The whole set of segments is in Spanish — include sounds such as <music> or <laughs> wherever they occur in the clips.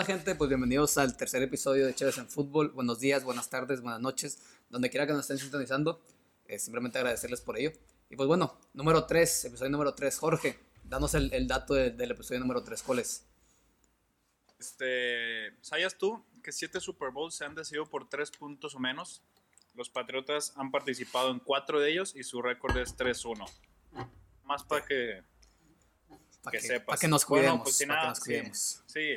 onda, gente? Pues bienvenidos al tercer episodio de Chéves en Fútbol. Buenos días, buenas tardes, buenas noches, donde quiera que nos estén sintonizando. Eh, simplemente agradecerles por ello. Y pues bueno, número 3, episodio número 3. Jorge, danos el, el dato de- del episodio número 3. ¿Cuál es? Este, ¿sabías tú que siete Super Bowls se han decidido por tres puntos o menos? Los Patriotas han participado en cuatro de ellos y su récord es 3-1. Más para que, Para que que, sepas. pa' que nos Bueno, cuidemos. pues, si pa' que nada, nos sí. cuidemos. Sí,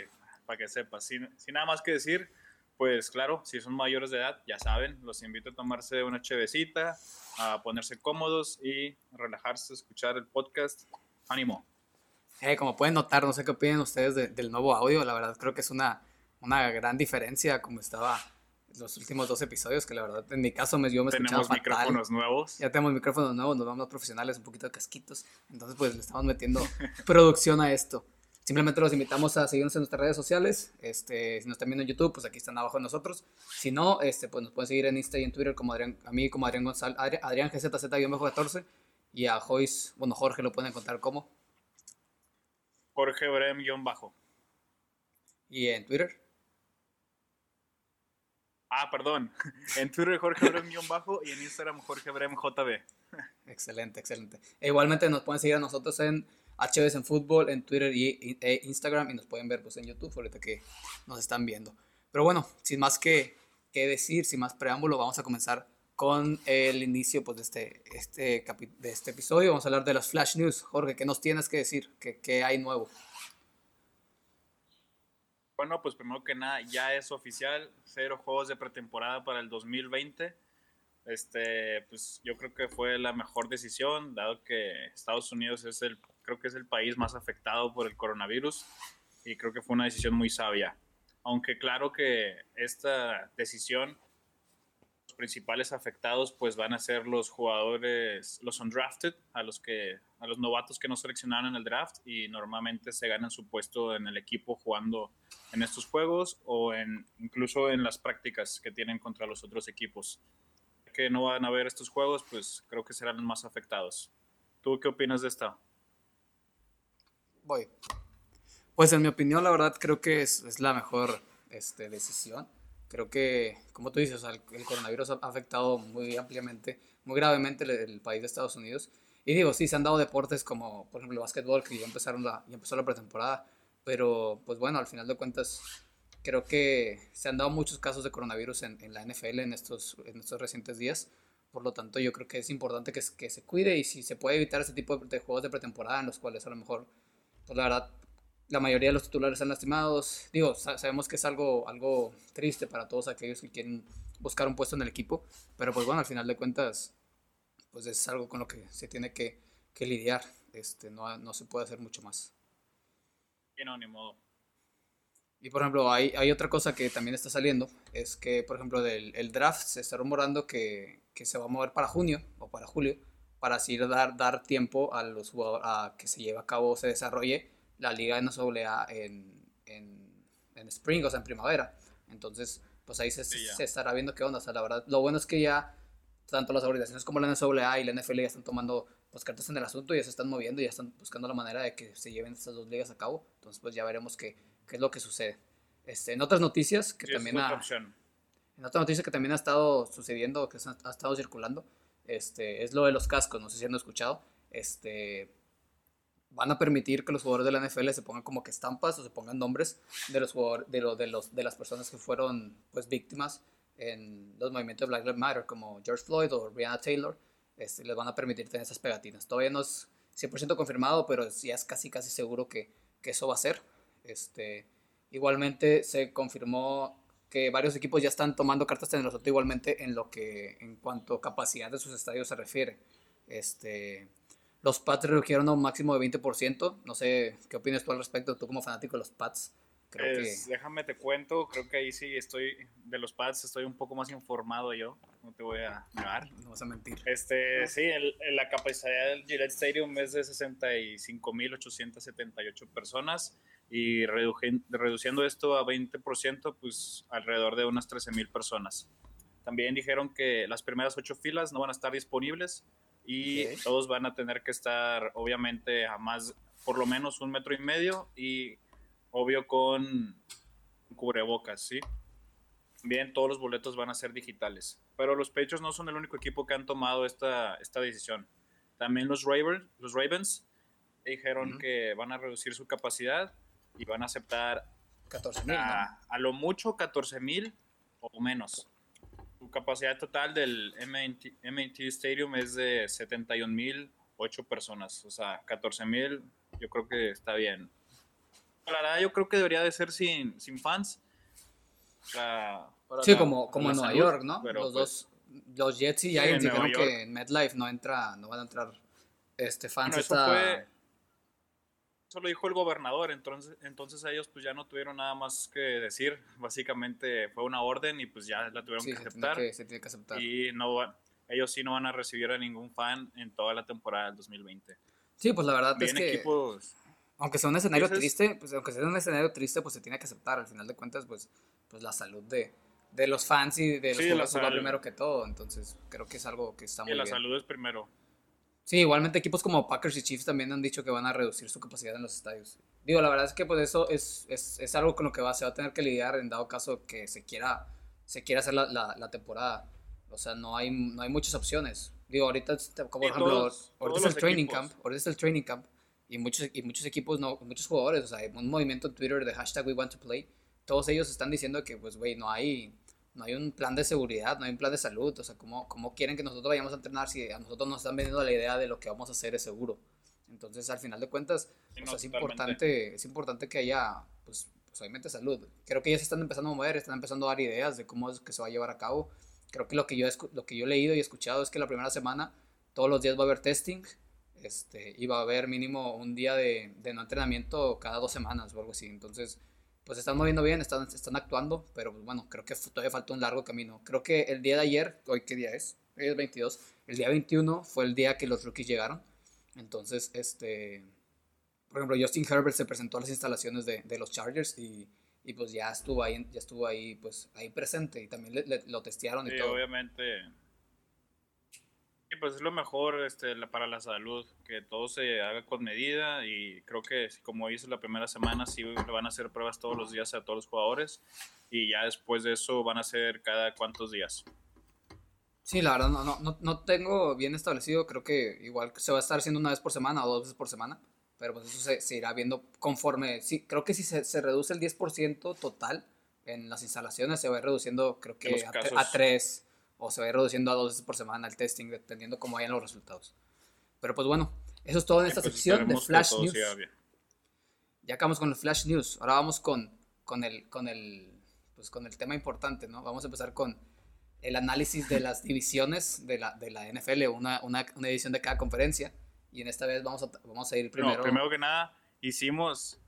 para que sepas. Sin, sin nada más que decir, pues claro, si son mayores de edad, ya saben, los invito a tomarse una chevecita, a ponerse cómodos y relajarse, escuchar el podcast. Ánimo. Eh, como pueden notar, no sé qué opinan ustedes de- del nuevo audio. La verdad, creo que es una, una gran diferencia como estaba los últimos dos episodios. Que la verdad, en mi caso, me, yo me Tenemos fatal. micrófonos nuevos. Ya tenemos micrófonos nuevos, nos vamos profesionales, un poquito de casquitos. Entonces, pues le estamos metiendo <laughs> producción a esto. Simplemente los invitamos a seguirnos en nuestras redes sociales. Este, si nos están viendo en YouTube, pues aquí están abajo de nosotros. Si no, este, pues nos pueden seguir en Insta y en Twitter como Adrián, a mí como Adrián González, Adri- Adrián GZZ-14 y a Joyce, bueno, Jorge lo pueden encontrar como. Jorge Brem-bajo. Y en Twitter. Ah, perdón. <laughs> En Twitter Jorge Brem-bajo y en Instagram Jorge Brem-JB. Excelente, excelente. E igualmente nos pueden seguir a nosotros en HBS en Fútbol, en Twitter e Instagram y nos pueden ver pues en YouTube ahorita que nos están viendo. Pero bueno, sin más que, que decir, sin más preámbulo, vamos a comenzar con el inicio pues, de, este, este, de este episodio. Vamos a hablar de las Flash News. Jorge, ¿qué nos tienes que decir? ¿Qué, qué hay nuevo? Bueno, pues primero que nada, ya es oficial, cero juegos de pretemporada para el 2020. Este, pues yo creo que fue la mejor decisión, dado que Estados Unidos es el, creo que es el país más afectado por el coronavirus y creo que fue una decisión muy sabia. Aunque claro que esta decisión, los principales afectados pues van a ser los jugadores, los undrafted, a los que, a los novatos que no seleccionaron en el draft y normalmente se ganan su puesto en el equipo jugando en estos juegos o en incluso en las prácticas que tienen contra los otros equipos. Que no van a ver estos juegos, pues creo que serán los más afectados. ¿Tú qué opinas de esta? Voy. Pues en mi opinión, la verdad, creo que es, es la mejor este, decisión. Creo que, como tú dices, el, coronavirus ha afectado muy ampliamente, muy gravemente el, país de Estados Unidos. Y digo, sí, se han dado deportes como, por ejemplo, el básquetbol, que ya, empezaron la, ya empezó la pretemporada. Pero, pues bueno, al final de cuentas, creo que se han dado muchos casos de coronavirus en, la NFL en estos, en estos recientes días. Por lo tanto, yo creo que es importante que se cuide y si se puede evitar ese tipo de, de juegos de pretemporada en los cuales a lo mejor, pues la verdad, la mayoría de los titulares están lastimados. Digo, sa- sabemos que es algo, algo triste para todos aquellos que quieren buscar un puesto en el equipo, pero pues bueno, al final de cuentas, pues es algo con lo que se tiene que, que lidiar. Este, no, no se puede hacer mucho más. Y no, ni modo. Y por ejemplo, hay, hay otra cosa que también está saliendo, es que por ejemplo del el draft se está rumorando que, que se va a mover para junio o para julio, para así dar, dar tiempo a los jugadores a que se lleve a cabo, se desarrolle la liga NCAA en, en, en spring, o sea, en primavera. Entonces, pues ahí se, Sí, se estará viendo qué onda. O sea, la verdad, lo bueno es que ya tanto las organizaciones como la NCAA y la NFL ya están tomando pues, cartas en el asunto, ya se están moviendo y ya están buscando la manera de que se lleven estas dos ligas a cabo. Entonces, pues ya veremos qué, qué es lo que sucede. Este, en otras noticias que Sí, también ha, en otra noticia que también ha estado sucediendo, que ha estado circulando, este, es lo de los cascos. No sé si han escuchado. Este, van a permitir que los jugadores de la NFL se pongan como que estampas o se pongan nombres de los jugadores, de, lo- de, los, de las personas que fueron pues víctimas en los movimientos de Black Lives Matter, como George Floyd o Breonna Taylor. Este, les van a permitir tener esas pegatinas. Todavía no es 100% confirmado, pero ya es casi casi seguro que, que eso va a ser. Este, igualmente se confirmó que varios equipos ya están tomando cartas en el asunto igualmente en lo que en cuanto a capacidad de sus estadios se refiere. Este, los Pats redujeron a un máximo de 20%. No sé qué opinas tú al respecto, tú como fanático de los Pats. Creo Pues, Déjame te cuento, creo que ahí sí estoy, de los pads estoy un poco más informado yo, no te voy a negar. que no vas a mentir. Este, sí, el- el- la capacidad del Gillette Stadium es de 65.878 personas y reduciendo esto a 20%, pues alrededor de unas 13.000 personas. También dijeron que las primeras ocho filas no van a estar disponibles y Ok. todos van a tener que estar, obviamente, a más, por lo menos un metro y medio y obvio con cubrebocas, ¿sí? Bien, todos los boletos van a ser digitales. Pero los Patriots no son el único equipo que han tomado esta, esta decisión. También los Ravens, los Ravens dijeron que van a reducir su capacidad y van a aceptar 14 mil. A, a, lo mucho 14 mil o menos. Su capacidad total del MT Stadium es de 71 mil 8 personas. O sea, 14 mil yo creo que está bien. La verdad, yo creo que debería de ser sin, sin fans. sí, como, como en Nueva York, ¿no? los pues, dos, los Jets y Giants dijeron que en MetLife no entra, no van a entrar este fans. eso, fue, eso lo dijo el gobernador, entonces, entonces ellos pues ya no tuvieron nada más que decir. Básicamente fue una orden y pues ya la tuvieron que aceptar. se tiene que aceptar. Y no, ellos sí no van a recibir a ningún fan en toda la temporada del 2020. Sí, pues la verdad es que aunque sea un escenario triste, pues aunque sea un escenario triste, pues se tiene que aceptar. Al final de cuentas, pues, pues la salud de, de los fans y de los jugadores va primero que todo. Entonces, creo que es algo que está muy bien. Y la salud es primero. Sí, igualmente equipos como Packers y Chiefs también han dicho que van a reducir su capacidad en los estadios. Digo, la verdad es que pues eso es, es, es algo con lo que va, se va a tener que lidiar en dado caso que se quiera, se quiera hacer la, la, la temporada. O sea, no hay, no hay muchas opciones. Digo, ahorita, como por ejemplo, ahorita es el training camp, ahorita es el training camp y muchos, y muchos equipos, no, muchos jugadores, o sea, hay un movimiento en Twitter de hashtag we want to play, todos ellos están diciendo que, pues, güey, no hay, no hay un plan de seguridad, no hay un plan de salud, o sea, ¿cómo, ¿cómo quieren que nosotros vayamos a entrenar si a nosotros nos están vendiendo la idea de lo que vamos a hacer es seguro? Entonces, al final de cuentas, es, importante, es importante que haya, pues, pues, obviamente salud. Creo que ya se están empezando a mover, están empezando a dar ideas de cómo es que se va a llevar a cabo creo que lo que yo, lo que yo he leído y escuchado es que la primera semana todos los días va a haber testing este, y va a haber mínimo un día de, de no entrenamiento cada dos semanas o algo así. Entonces, pues están moviendo bien, están, están actuando, pero pues, bueno, creo que todavía falta un largo camino. Creo que el día de ayer, hoy qué día es, hoy es 22, el día 21 fue el día que los rookies llegaron. Entonces, este, por ejemplo, Justin Herbert se presentó a las instalaciones de, de los Chargers y y pues ya estuvo ahí, ya estuvo ahí, pues ahí presente y también lo testearon y sí, todo. obviamente. Y pues es lo mejor este, para la salud, que todo se haga con medida y creo que como hice la primera semana, sí van a hacer pruebas todos los días a todos los jugadores y ya después de eso van a ser cada cuántos días. Sí, la verdad no, no, no tengo bien establecido, creo que igual se va a estar haciendo una vez por semana o dos veces por semana pero pues eso se, irá viendo conforme, sí, creo que si se, se, reduce el 10% total en las instalaciones, se va reduciendo creo que a, a, 3 o se va reduciendo a 2 veces por semana el testing, dependiendo cómo vayan los resultados. Pero pues bueno, eso es todo en esta pues sección de Flash News. Ya acabamos con el Flash News, ahora vamos con, con, el, con, el, pues con el tema importante, ¿no? Vamos a empezar con el análisis de las <laughs> divisiones de la, de la NFL, una, una, una edición de cada conferencia. Y en esta vez vamos a, vamos a ir primero. No, primero que nada, hicimos,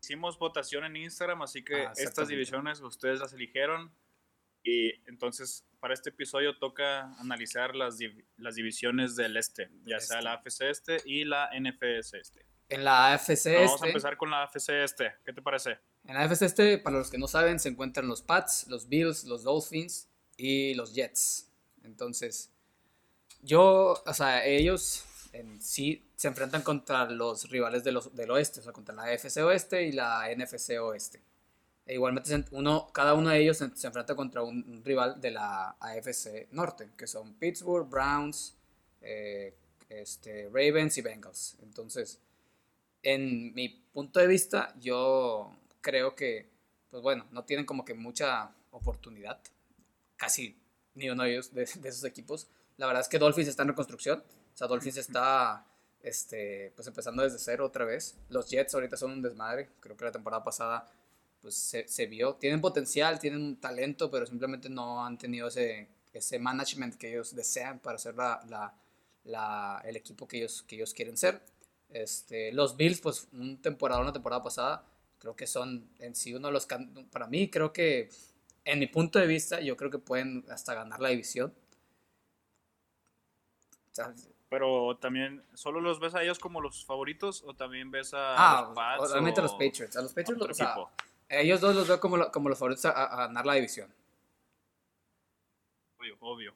hicimos votación en Instagram, así que ah, estas divisiones ustedes las eligieron. Y entonces, para este episodio toca analizar las, las divisiones del este, ya sea la AFC este y la NFC este. En la AFC este. Vamos a empezar con la AFC este. ¿Qué te parece? En la AFC este, para los que no saben, se encuentran los Pats, los Bills, los Dolphins y los Jets. Entonces, yo, o sea, ellos en sí se enfrentan contra los rivales de los, del oeste, o sea, contra la AFC oeste y la NFC oeste. E igualmente uno, cada uno de ellos se, enfrenta contra un, rival de la AFC norte, que son Pittsburgh, Browns, eh, este, Ravens y Bengals. Entonces, en mi punto de vista, yo creo que, pues bueno, no tienen como que mucha oportunidad, casi ni uno de ellos, de, de esos equipos. La verdad es que Dolphins está en reconstrucción sea, Dolphins está este, pues empezando desde cero otra vez. Los Jets ahorita son un desmadre. Creo que la temporada pasada pues se, se vio. Tienen potencial, tienen talento, pero simplemente no han tenido ese, ese management que ellos desean para ser la, la, la, el equipo que ellos, que ellos quieren ser. Este, los Bills, pues un temporada, una temporada pasada, creo que son en sí uno de los... Para mí, creo que, en mi punto de vista, yo creo que pueden hasta ganar la división. O sea, pero también, ¿solo los ves a ellos como los favoritos o también ves a ah, los Pats? Obviamente a los Patriots. A los Patriots, o sea, ellos dos los veo como, como los favoritos a, ganar la división. Obvio, obvio.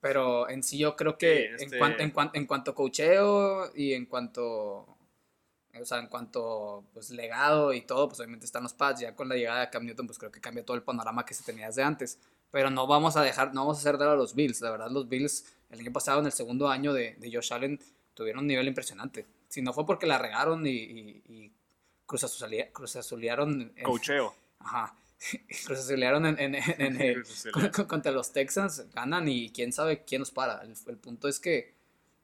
Pero en sí yo creo que en, este cuanto, en, cuanto, en cuanto cocheo y en cuanto O sea, en cuanto pues legado y todo, pues obviamente están los Pats. Ya con la llegada de Cam Newton, pues creo que cambia todo el panorama que se tenía desde antes. Pero no vamos a dejar, no vamos a hacer de a los Bills. La verdad, los Bills el año pasado, en el segundo año de, de Josh Allen, tuvieron un nivel impresionante. Si no fue porque la regaron y, y, y cruzazulearon. Cocheo. Ajá. <laughs> cruzazulearon en, en, contra los Texans, ganan y quién sabe quién nos para. El, el punto es que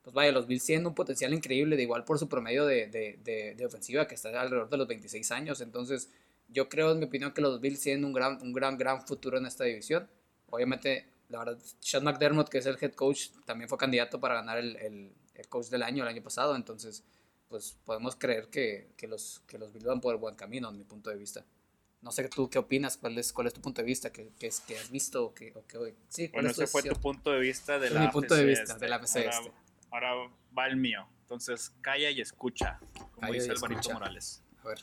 pues vaya, los Bills tienen un potencial increíble, de igual por su promedio de, de, de, ofensiva, que está alrededor de los 26 años. Entonces, yo creo, en mi opinión, que los Bills tienen un gran, un gran, gran futuro en esta división. Obviamente, la verdad, Sean McDermott, que es el head coach, también fue candidato para ganar el, el, el coach del año el año pasado. Entonces, pues podemos creer que, que, los, que los Bills van por el buen camino, en mi punto de vista. No sé tú qué opinas, cuál es, cuál es tu punto de vista, qué, qué, es, que has visto o que, o que sí, bueno, ese fue tu punto de vista de la mi punto de vista de la este. este ahora va el mío. Entonces, calla y escucha, como dice Alvarito Morales. A ver.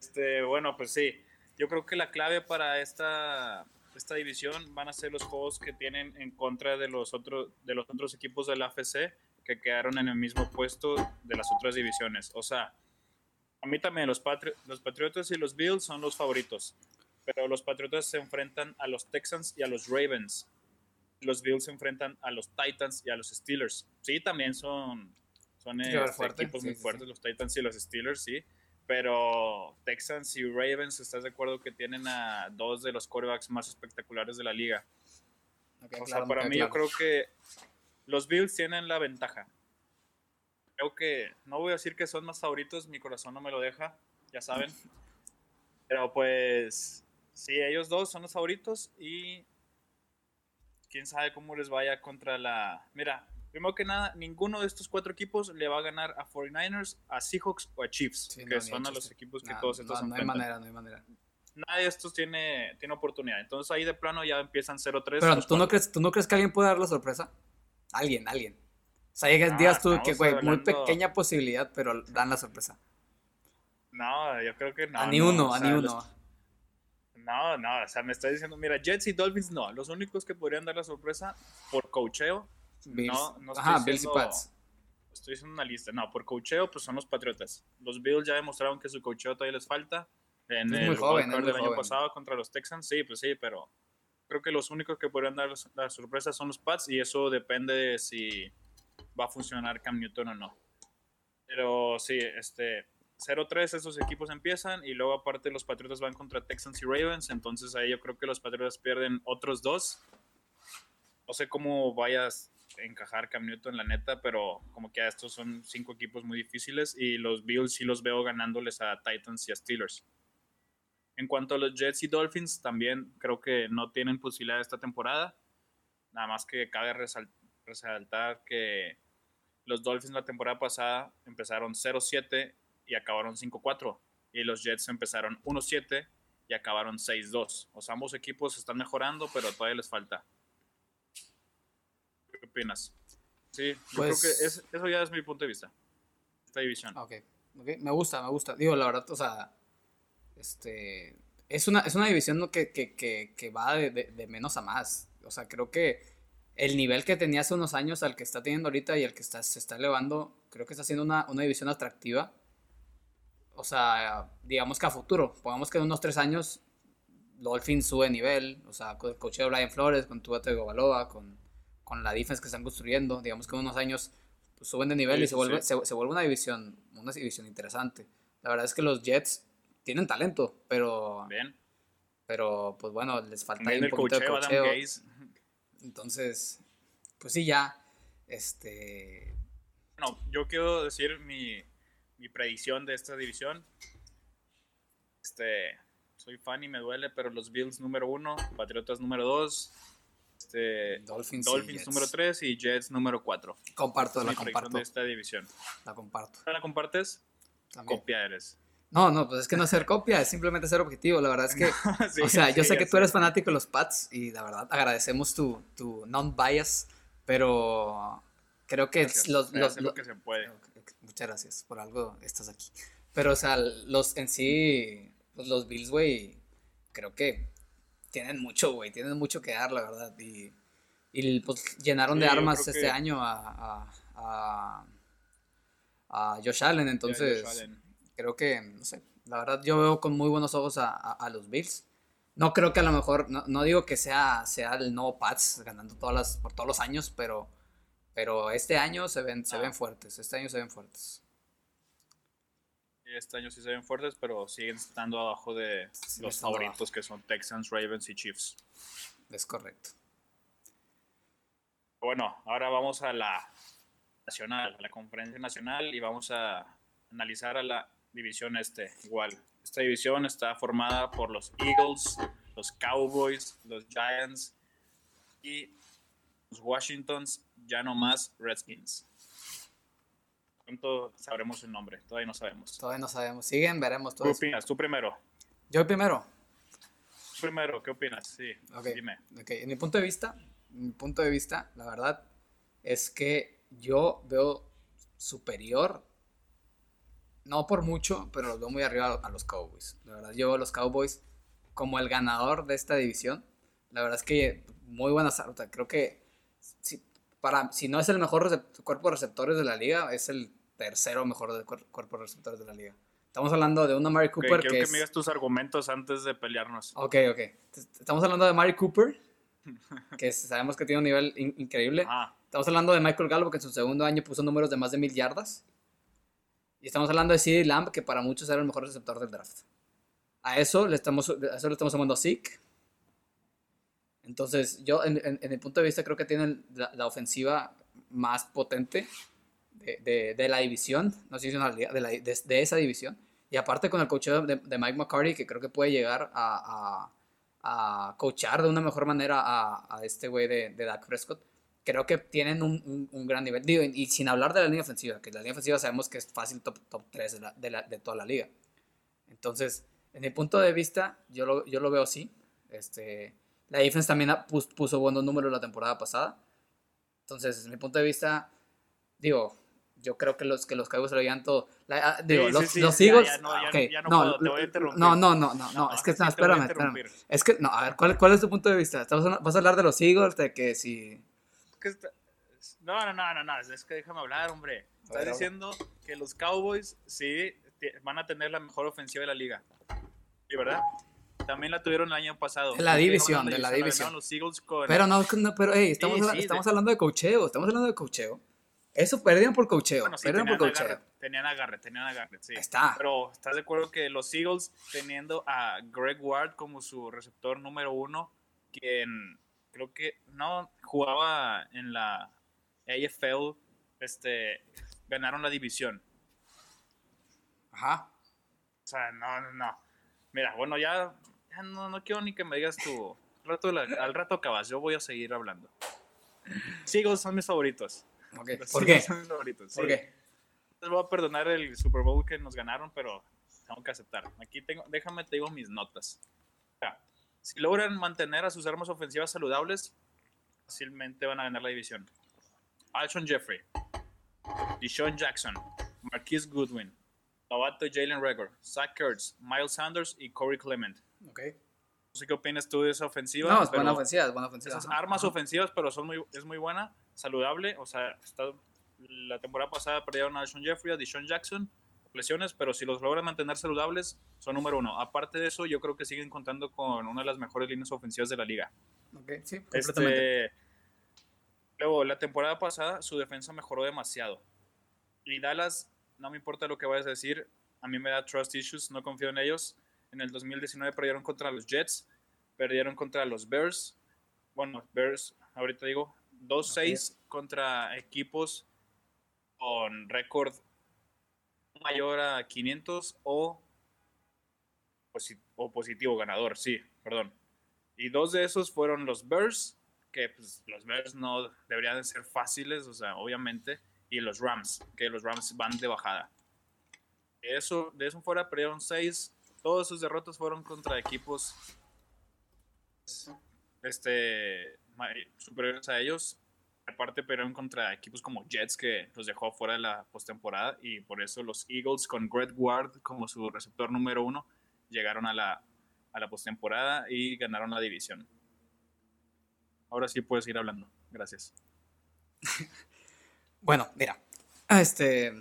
Este, bueno, pues sí. Yo creo que la clave para esta, esta división van a ser los juegos que tienen en contra de los, otros de los otros equipos de la AFC que quedaron en el mismo puesto de las otras divisiones. O sea, a mí también los, los Patriotas y los Bills son los favoritos. Pero los Patriotas se enfrentan a los Texans y a los Ravens los Bills se enfrentan a los Titans y a los Steelers. Sí, también son, son este, equipos muy fuertes, los Titans y los Steelers, sí. Pero Texans y Ravens, ¿estás de acuerdo que tienen a dos de los quarterbacks más espectaculares de la liga? o sea, para mí yo creo que los Bills tienen la ventaja. Creo que, no voy a decir que son más favoritos, mi corazón no me lo deja, ya saben. Pero pues, sí, ellos dos son los favoritos y quién sabe cómo les vaya contra la... Mira, primero que nada, ninguno de estos cuatro equipos le va a ganar a 49ers, a Seahawks o a Chiefs, que son a los equipos que todos estos no, no hay manera, no hay manera. Nadie de estos tiene, tiene oportunidad. Entonces ahí de plano ya empiezan 0-3. Pero ¿tú no, crees, ¿tú no crees que alguien puede dar la sorpresa? Alguien, alguien. O sea, digas, tú que, güey, muy pequeña posibilidad, pero dan la sorpresa. No, yo creo que no. A ni uno, a ni uno. No, no, o sea, me está diciendo, mira, Jets y Dolphins no, los únicos que podrían dar la sorpresa por cocheo, no, no estoy Ajá, Bills y Pats. Estoy haciendo una lista, no, por cocheo, pues son los Patriotas. Los Bills ya demostraron que su cocheo todavía les falta. En el muy joven, del año pasado contra los Texans, sí, pues sí, pero creo que los únicos que podrían dar la sorpresa son los Pats y eso depende de si va a funcionar Cam Newton o no. Pero sí, este, 0-3 esos equipos empiezan y luego aparte los Patriotas van contra Texans y Ravens, entonces ahí yo creo que los Patriotas pierden otros dos. No sé cómo vayas a encajar Cam Newton, la neta, pero como que estos son cinco equipos muy difíciles y los Bills sí los veo ganándoles a Titans y a Steelers. En cuanto a los Jets y Dolphins, también creo que no tienen posibilidad esta temporada. Nada más que cabe resaltar que los Dolphins la temporada pasada empezaron 0-7 y acabaron 5-4. Y los Jets empezaron 1-7 y acabaron 6-2. O sea, ambos equipos están mejorando, pero todavía les falta. ¿Qué opinas? Sí, yo creo que pues eso ya es mi punto de vista. Esta división. Ok, me gusta, me gusta. Digo, la verdad, o sea, este, es una, es una división que, que, que, que va de, de, menos a más. O sea, creo que el nivel que tenía hace unos años al que está teniendo ahorita y el que está, se está elevando, creo que está siendo una, una división atractiva o sea, digamos que a futuro, pongamos que en unos tres años Dolphins sube nivel, o sea, con el coche de Brian Flores, con Tua Tagovailoa, con, con la defensa que están construyendo, digamos que en unos años pues, suben de nivel y se vuelve, se, vuelve una división, una división interesante. La verdad es que los Jets tienen talento, pero... Bien. Pero, pues bueno, les falta ahí un poquito de cocheo. Entonces, pues sí, ya, este... No, yo quiero decir mi, mi predicción de esta división. Este, soy fan y me duele, pero los Bills número uno, Patriotas número dos, este, Dolphins, número tres y Jets número cuatro. Comparto, la comparto. de esta división. La comparto. ¿La compartes? Copia eres. No, no, pues es que no ser copia, es simplemente ser objetivo. La verdad es que, <laughs> o sea, yo sé que tú eres fanático de los Pats y la verdad agradecemos tu, tu non-bias, pero creo que los, los, lo que se puede muchas gracias, por algo estás aquí. Pero, o sea, los en sí, pues, los Bills, güey, creo que tienen mucho, güey, tienen mucho que dar, la verdad. Y, y pues llenaron de armas este año a, a, a Josh Allen. Entonces, creo que, no sé, la verdad yo veo con muy buenos ojos a, a, los Bills. No creo que a lo mejor, no, no, digo que sea, sea el nuevo Pats ganando todas las, por todos los años, pero, pero este año se ven, se ven fuertes. Este año se ven fuertes. Este año sí se ven fuertes, pero siguen estando abajo de los favoritos que son Texans, Ravens y Chiefs. Es correcto. Bueno, ahora vamos a la nacional, a la conferencia nacional y vamos a analizar a la división este igual. Esta división está formada por los Eagles, los Cowboys, los Giants y los Washingtons, ya no más Redskins. Pronto sabremos el nombre, todavía no sabemos. Todavía no sabemos, siguen, veremos. ¿Qué opinas? Tú primero. Yo primero. Primero, ¿qué opinas? Sí, dime. Okay. En mi punto de vista, mi punto de vista, la verdad, es que yo veo superior, no por mucho, pero los veo muy arriba a los Cowboys. La verdad, yo a los Cowboys como el ganador de esta división. La verdad es que muy buenas, creo que si, para, si no es el mejor cuerpo de receptores de la liga, es el tercero mejor de cuerpo de receptores de la liga. Estamos hablando de una Mary Cooper quiero que, me digas tus argumentos antes de pelearnos. Ok, ok. Estamos hablando de Mary Cooper, <laughs> que sabemos que tiene un nivel increíble. Ah. Estamos hablando de Michael Gallup, que en su segundo año puso números de más de mil yardas. Y estamos hablando de CeeDee Lamb, que para muchos era el mejor receptor del draft. A eso le estamos, a eso le estamos llamando Zeke. Entonces, yo, en, en, el punto de vista, creo que tienen la, ofensiva más potente de, de, la división, no sé si una de, la, de, esa división. Y aparte con el coach de, Mike McCarty, que creo que puede llegar a, a, a coachar de una mejor manera a, a este güey de, de Dak Prescott creo que tienen un, un, gran nivel. Digo, y, sin hablar de la línea ofensiva, que la línea ofensiva sabemos que es fácil top, top 3 de, la, de, la, de, toda la liga. Entonces, en mi punto de vista, yo lo, yo lo veo así. Este, la defense también puso, buenos números la temporada pasada. Entonces, en mi punto de vista, digo, yo creo que los que los Cowboys se lo llevan todo. La, digo, los, los Eagles. no, okay, no, no, no, no, no, no, no, es que no, espérame, espérame. Es que, no, a ver, ¿cuál, ¿cuál es tu punto de vista? ¿Vas a hablar de los Eagles? De que si no, no, no, no, no, es que déjame hablar, hombre. Estás diciendo que los Cowboys sí van a tener la mejor ofensiva de la liga. ¿Y verdad? También la tuvieron el año pasado. De la división, de la división. Los Eagles con... Pero no, pero hey, estamos, estamos hablando de cocheo, estamos hablando de cocheo. Eso perdieron por cocheo. Bueno, perdieron por cocheo. tenían agarre, tenían agarre, sí. Está. Pero ¿estás de acuerdo que los Eagles teniendo a Greg Ward como su receptor número uno, quien creo que no jugaba en la AFL, este, ganaron la división. Ajá. O sea, no, no, no. Mira, bueno, ya, no, no, quiero ni que me digas tú. Al rato, al rato acabas, yo voy a seguir hablando. Sigos son mis favoritos. Okay. ¿Por qué? Son mis favoritos. ¿Por qué? Les voy a perdonar el Super Bowl que nos ganaron, pero tengo que aceptar. Aquí tengo, déjame te digo mis notas. Si logran mantener a sus armas ofensivas saludables, fácilmente van a ganar la división. Alshon Jeffrey, Deshaun Jackson, Marquise Goodwin, novato Jalen Rager, Zach Kurtz, Miles Sanders y Corey Clement. Ok. No sé qué opinas tú de esa ofensiva. No, es buena ofensiva, es buena ofensiva. Esas armas ofensivas, pero son muy, es muy buena, saludable. O sea, la temporada pasada perdieron a Alshon Jeffrey, a Deshaun Jackson, lesiones, pero si los logran mantener saludables, son número uno. Aparte de eso, yo creo que siguen contando con una de las mejores líneas ofensivas de la liga. Ok, sí, este. Luego, la temporada pasada su defensa mejoró demasiado. Y Dallas, no me importa lo que vayas a decir, a mí me da trust issues, no confío en ellos. En el 2019 perdieron contra los Jets, perdieron contra los Bears. Bueno, Bears, ahorita digo, 2-6 contra equipos con récord mayor a 500 o, positivo ganador, sí, perdón. Y dos de esos fueron los Bears que pues, los Bears no deberían de ser fáciles, o sea, obviamente, y los Rams, que los Rams van de bajada. Eso, de eso fuera, perdieron seis. Todos sus derrotas fueron contra equipos este, superiores a ellos. Aparte, perdieron contra equipos como Jets, que los dejó fuera de la postemporada. Y por eso los Eagles, con Greg Ward como su receptor número uno, llegaron a la, a la postemporada y ganaron la división. Ahora sí puedes ir hablando. Gracias. <laughs> bueno, mira. Este.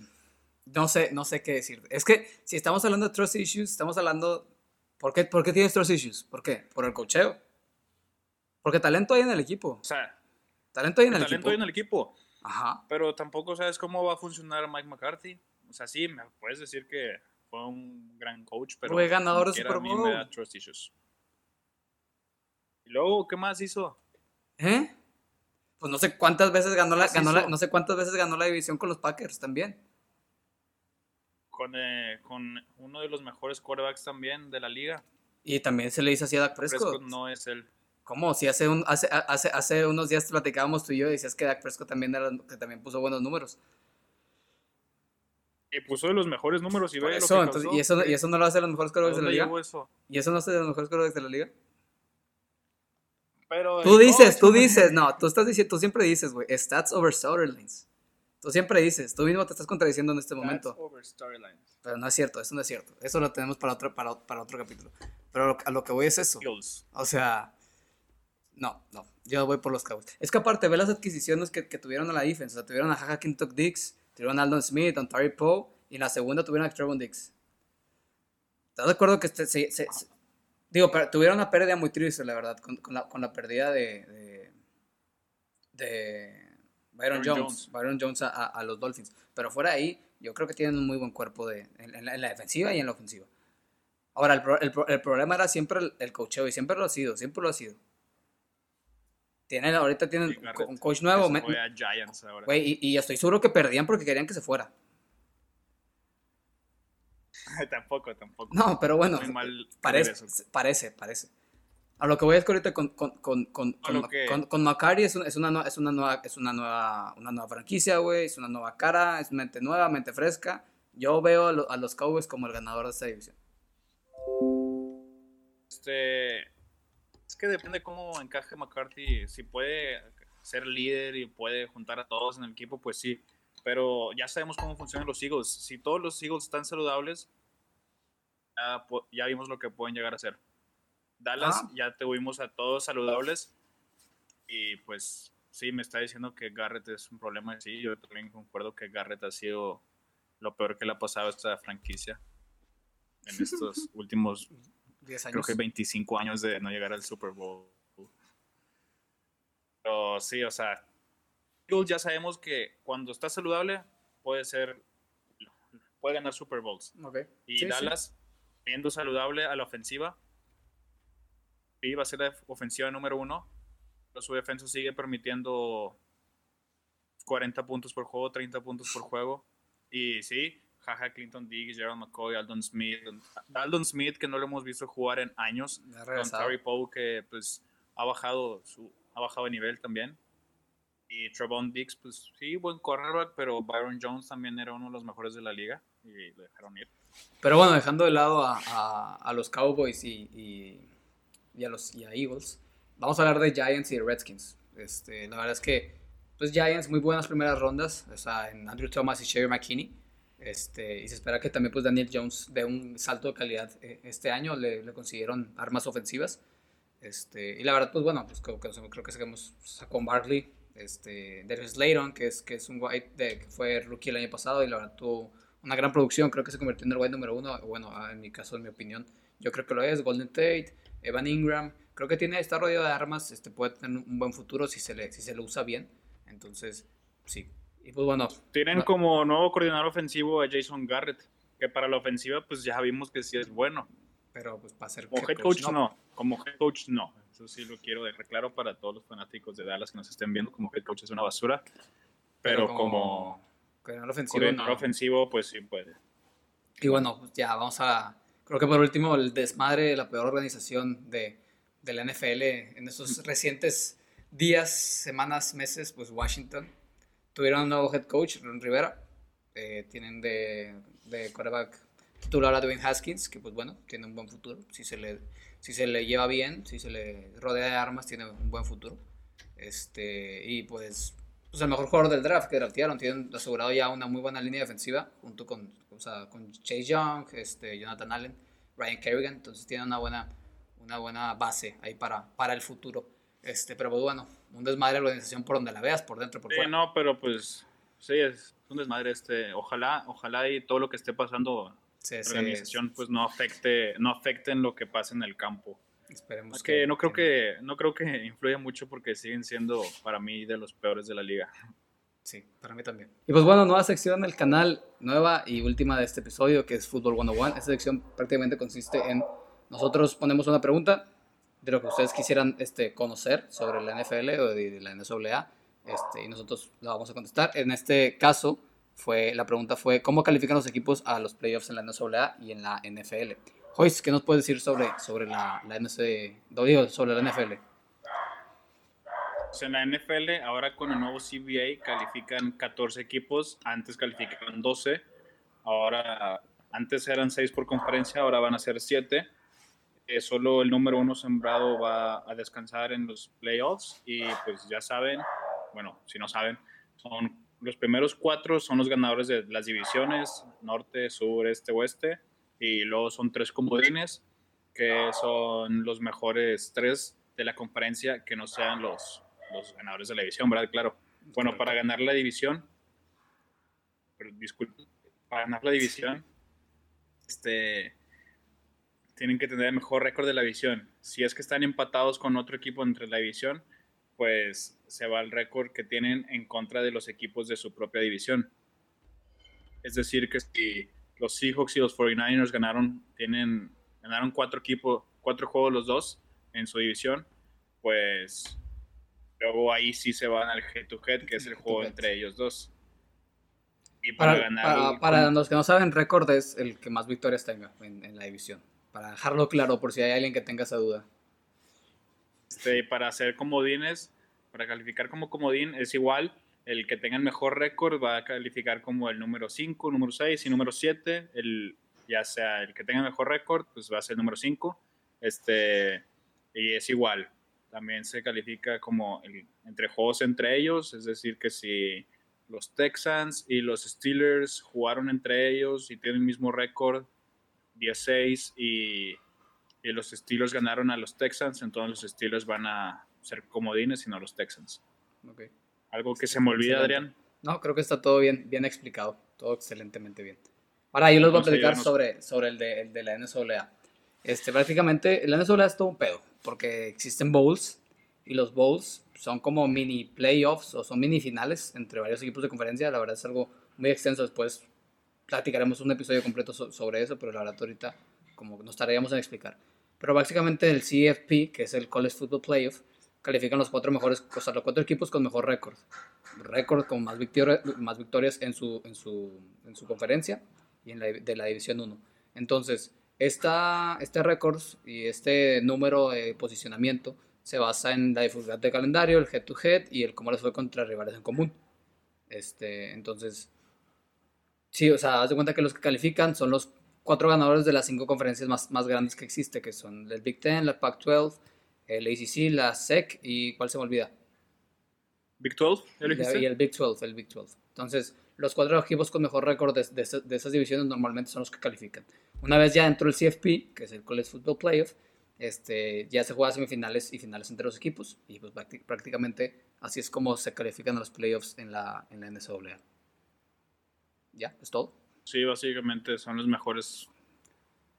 no sé, no sé qué decir. Es que si estamos hablando de trust issues, estamos hablando... ¿Por qué, ¿Por qué tienes trust issues? ¿Por qué? Por el cocheo. Porque talento hay en el equipo. O sea, talento hay en el, talento equipo. hay en el equipo. Ajá. Pero tampoco sabes cómo va a funcionar Mike McCarthy. O sea, sí, me puedes decir que fue un gran coach, pero. Fue ganador de Super Bowl. me da trust issues. Y luego, ¿qué más hizo? ¿Eh? Pues no sé cuántas veces ganó la, ganó no sé cuántas veces ganó la división con los Packers también. Con, eh, con uno de los mejores quarterbacks también de la liga. Y también se le hizo así a Dak Prescott. Prescott no es él. ¿Cómo? Si hace, un, hace, hace, hace unos días platicábamos tú y yo y decías que Dak Prescott también, era, que también puso buenos números. Y puso de los mejores números y ve lo eso, que entonces, causó. ¿y, eso, ¿Y eso no lo hace los mejores ¿A quarterbacks de la liga? eso? ¿Y eso no hace los mejores quarterbacks de la liga? Pero Tú el dices, tú dices, no, tú estás diciendo, tú siempre dices, güey, stats over storylines. Tú siempre dices, tú mismo te estás contradiciendo en este momento. over storylines. Pero no es cierto, eso no es cierto. Eso lo tenemos para otro, para, para otro capítulo. Pero lo- a lo que voy es eso. O sea, no, no. Yo voy por los Cowboys. Es que aparte, ve las adquisiciones que, que tuvieron a la defense. O sea, tuvieron a Jaja Kintock Dix, tuvieron a Aldon Smith, a Terry Poe, y en la segunda tuvieron a Trevon Dix. ¿Estás de acuerdo que este- se, se- se- digo, pero tuvieron una pérdida muy triste, la verdad, con, con la, con la pérdida de, de, de Byron, Byron Jones, Jones. Byron Jones a, a- los Dolphins. Pero fuera de ahí, yo creo que tienen un muy buen cuerpo de, en, en la, en la defensiva y en la ofensiva. Ahora, el, pro- el el problema era siempre el, el coacheo, y siempre lo ha sido, siempre lo ha sido. Tienen, ahorita tienen Sí, un coach nuevo, me- fue a Giants ahora. güey, y, y estoy seguro que perdían porque querían que se fuera. <laughs> tampoco, tampoco. No, pero bueno, parece, parece, parece. A lo que voy es que ahorita con, con, con, con, A con, lo Ma- que- con- con Macari es, un- es, una, nue- es, una nueva, es una nueva, una nueva franquicia, güey, es una nueva cara, es mente nueva, mente fresca. Yo veo a, lo- a los Cowboys como el ganador de esta división. Este, es que depende cómo encaje McCarthy. Si puede ser líder y puede juntar a todos en el equipo, pues sí. Pero ya sabemos cómo funcionan los Eagles. Si todos los Eagles están saludables, ya, ya vimos lo que pueden llegar a hacer. Dallas Ah. ya tuvimos a todos saludables y pues sí, me está diciendo que Garrett es un problema. Sí, yo también concuerdo que Garrett ha sido lo peor que le ha pasado a esta franquicia en <laughs> estos últimos 10 creo años. que 25 años de no llegar al Super Bowl. Pero sí, o sea, ya sabemos que cuando está saludable puede ser, puede ganar Super Bowls. Ok. Y Sí, sí. Dallas, viendo saludable a la ofensiva, sí va a ser la ofensiva número uno, pero su defensa sigue permitiendo 40 puntos por juego, 30 puntos por juego. Y sí, Jaja Clinton Diggs, Gerald McCoy, Aldon Smith. Aldon Smith, que no lo hemos visto jugar en años. Con. Terry Poe, que pues ha bajado, su, ha bajado de nivel también. Y Trevon Diggs, pues sí, buen cornerback, pero Byron Jones también era uno de los mejores de la liga y lo dejaron ir. Pero bueno, dejando de lado a, a- a los Cowboys y, y- y a los y a Eagles, vamos a hablar de Giants y de Redskins. Este, la verdad es que, pues Giants, muy buenas primeras rondas, o sea, en Andrew Thomas y Sherry McKinney. Este, y se espera que también pues Daniel Jones dé un salto de calidad eh, este año, le, le consiguieron armas ofensivas. Este, y la verdad, pues bueno, pues creo creo que sacamos Saquon Barkley, este, Darius Slayton, que es, que es un white de, que fue rookie el año pasado y la verdad tuvo una gran producción, creo que se convirtió en el wide número uno, bueno, ah, en mi caso, en mi opinión, yo creo que lo es, Golden Tate, Evan Ingram, creo que tiene, está rodeado de armas, este, puede tener un buen futuro si se le, si se lo usa bien, entonces, sí, y pues bueno, Tienen No. como nuevo coordinador ofensivo a Jason Garrett, que para la ofensiva pues ya vimos que sí es bueno. pero pues para ser Como head coach no, como head coach no. Eso sí lo quiero dejar claro para todos los fanáticos de Dallas que nos estén viendo, como head coach es una basura, pero, como, coordinador ofensivo, coordinador no. ofensivo pues sí puede. Y bueno, pues ya vamos a. Creo que por último, el desmadre de la peor organización de, de la NFL en esos recientes días, semanas, meses, pues Washington. Tuvieron un nuevo head coach, Ron Rivera. Eh, tienen de, de quarterback titular a Dwayne Haskins, que pues bueno, tiene un buen futuro. Si se le, si se le lleva bien, si se le rodea de armas, tiene un buen futuro. Este, y pues, pues el mejor jugador del draft que draftearon, tienen asegurado ya una muy buena línea defensiva, junto con, o sea, con Chase Young, este, Jonathan Allen, Ryan Kerrigan, entonces tienen una buena, una buena base ahí para, para el futuro. Este, pero pues bueno, un desmadre de la organización por donde la veas, por dentro, por Sí, fuera. no, pero pues Sí, es un desmadre este. Ojalá, ojalá y todo lo que esté pasando Sí, la sí, organización pues no afecte, no afecte en lo que pasa en el campo. Esperemos Es que no creo que, no creo que influya mucho porque siguen siendo para mí de los peores de la liga. Sí, para mí también. Y pues bueno, nueva sección del canal, nueva y última de este episodio, que es Fútbol 101. Esta sección prácticamente consiste en nosotros ponemos una pregunta de lo que ustedes quisieran este, conocer sobre la NFL o de, de la NCAA, este, y nosotros la vamos a contestar. En este caso, fue, la pregunta fue, ¿cómo califican los equipos a los playoffs en la NCAA y en la NFL? Joyce, ¿qué nos puedes decir sobre, sobre la, la sobre la NFL? En la NFL, ahora con el nuevo CBA califican 14 equipos, antes calificaban 12, ahora antes eran 6 por conferencia, ahora van a ser 7. Eh, solo el número uno sembrado va a descansar en los playoffs y pues ya saben, bueno, si no saben, son los primeros cuatro son los ganadores de las divisiones, norte, sur, este, oeste, y luego son tres comodines, que son los mejores tres de la conferencia que no sean los, los ganadores de la división, ¿verdad? Claro. Bueno, para ganar la división, pero disculpe, para ganar la división, este, tienen que tener el mejor récord de la división. Si es que están empatados con otro equipo entre la división, pues se va el récord que tienen en contra de los equipos de su propia división. Es decir, que si los Seahawks y los 49ers ganaron, tienen, ganaron cuatro equipos, cuatro juegos los dos en su división, pues luego ahí sí se van al head to head, que es el juego entre ellos dos. Y para, Para, ganar. para, para los que no saben, récord es el que más victorias tenga en, en la división. Para dejarlo claro, por si hay alguien que tenga esa duda. Este, para hacer comodines, para calificar como comodín es igual. El que tenga el mejor récord va a calificar como el número 5, número 6 y número 7. El, ya sea el que tenga el mejor récord, pues va a ser el número 5. Este, y es igual. También se califica como el- entre juegos entre ellos. Es decir, que si los Texans y los Steelers jugaron entre ellos y tienen el mismo récord, 16 y, y los Steelers ganaron a los Texans, entonces los Steelers van a ser comodines y no los Texans. Ok. Algo que se me olvida. Adrián. No, creo que está todo bien, bien explicado, todo excelentemente bien. Ahora yo les voy a platicar sobre, sobre el, de, el de la NCAA. Este, prácticamente, la NCAA es todo un pedo, porque existen bowls, y los bowls son como mini playoffs, o son mini finales entre varios equipos de conferencia, la verdad es algo muy extenso, después platicaremos un episodio completo so- sobre eso, pero la verdad ahorita como nos estaríamos en explicar. Pero básicamente el CFP, que es el College Football Playoff, califican los cuatro mejores, o sea, los cuatro equipos con mejor récord. Récord con más, victoria- más victorias en su, en, su, en su conferencia y en la, de la División 1. Entonces, esta, este récord y este número de posicionamiento se basa en la dificultad de calendario, el head-to-head y el cómo les fue contra rivales en común. Este, entonces, sí, o sea, haz de cuenta que los que califican son los cuatro ganadores de las cinco conferencias más, más grandes que existe, que son el Big Ten, la Pac-12, el ACC, la SEC y ¿cuál se me olvida? Big 12, ¿ya lo Y el Big 12, el Big 12. Entonces, los cuatro equipos con mejor récord de, de esas- de esas divisiones normalmente son los que califican. Una vez ya entró el CFP, que es el College Football Playoff, este, ya se juega semifinales y finales entre los equipos y pues prácti- prácticamente así es como se califican los playoffs en la, en la NCAA. ¿Ya? ¿Es todo? Sí, básicamente son los mejores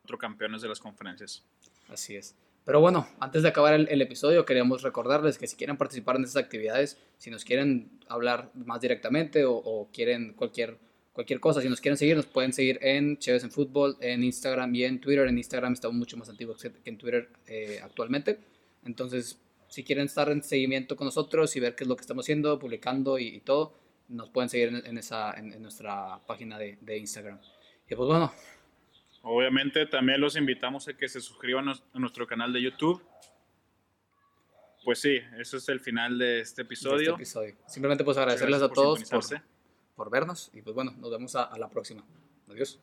cuatro campeones de las conferencias. Así es. Pero bueno, antes de acabar el, el episodio, queríamos recordarles que si quieren participar en estas actividades, si nos quieren hablar más directamente o, o quieren cualquier, cualquier cosa, si nos quieren seguir, nos pueden seguir en Chéves en Fútbol, en Instagram y en Twitter. En Instagram estamos mucho más que que en Twitter eh, actualmente. Entonces, si quieren estar en seguimiento con nosotros y ver qué es lo que estamos haciendo, publicando y, y todo, nos pueden seguir en, en esa, en, en nuestra página de, de Instagram. Y pues bueno, Obviamente también los invitamos a que se suscriban a nuestro canal de YouTube. Pues sí, eso es el final de este de este episodio. Simplemente pues agradecerles a todos por, por vernos y pues bueno, nos vemos a, a la próxima. Adiós.